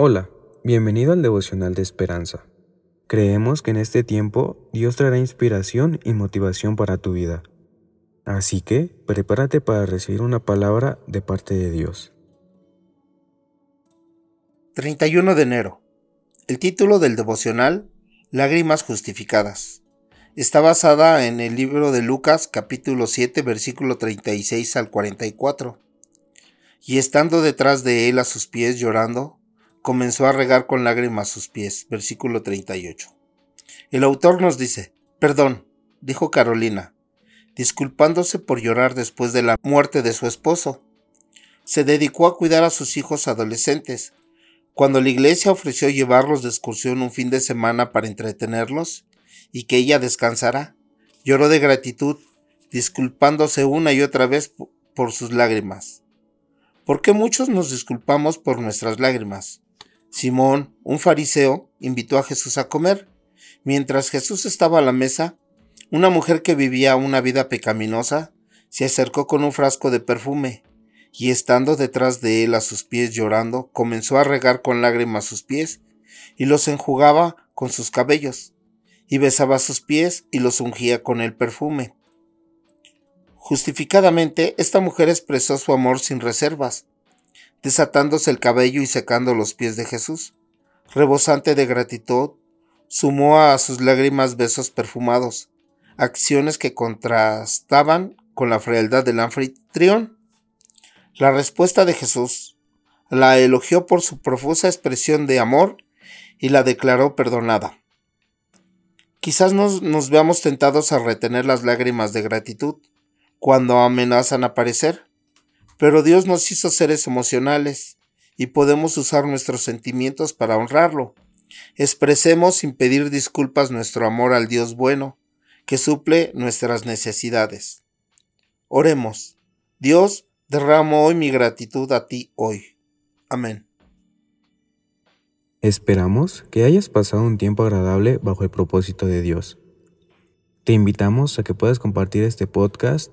Hola, bienvenido al devocional de esperanza. Creemos que en este tiempo Dios traerá inspiración y motivación para tu vida. Así que prepárate para recibir una palabra de parte de Dios. 31 de enero. El título del devocional, Lágrimas justificadas. Está basada en el libro de Lucas capítulo 7 versículo 36 al 44. Y estando detrás de él a sus pies llorando, comenzó a regar con lágrimas sus pies. Versículo 38. El autor nos dice, Perdón, dijo Carolina, disculpándose por llorar después de la muerte de su esposo. Se dedicó a cuidar a sus hijos adolescentes. Cuando la iglesia ofreció llevarlos de excursión un fin de semana para entretenerlos y que ella descansara, lloró de gratitud, disculpándose una y otra vez por sus lágrimas. ¿Por qué muchos nos disculpamos por nuestras lágrimas? Simón, un fariseo, invitó a Jesús a comer. Mientras Jesús estaba a la mesa, una mujer que vivía una vida pecaminosa se acercó con un frasco de perfume, y estando detrás de él a sus pies llorando, comenzó a regar con lágrimas sus pies, y los enjugaba con sus cabellos, y besaba sus pies y los ungía con el perfume. Justificadamente, esta mujer expresó su amor sin reservas, desatándose el cabello y secando los pies de Jesús. Rebosante de gratitud, sumó a sus lágrimas besos perfumados, acciones que contrastaban con la frialdad del anfitrión. La respuesta de Jesús la elogió por su profusa expresión de amor y la declaró perdonada. Quizás nos, nos veamos tentados a retener las lágrimas de gratitud cuando amenazan aparecer, pero Dios nos hizo seres emocionales y podemos usar nuestros sentimientos para honrarlo. Expresemos sin pedir disculpas nuestro amor al Dios bueno, que suple nuestras necesidades. Oremos. Dios, derramo hoy mi gratitud a ti hoy. Amén. Esperamos que hayas pasado un tiempo agradable bajo el propósito de Dios. Te invitamos a que puedas compartir este podcast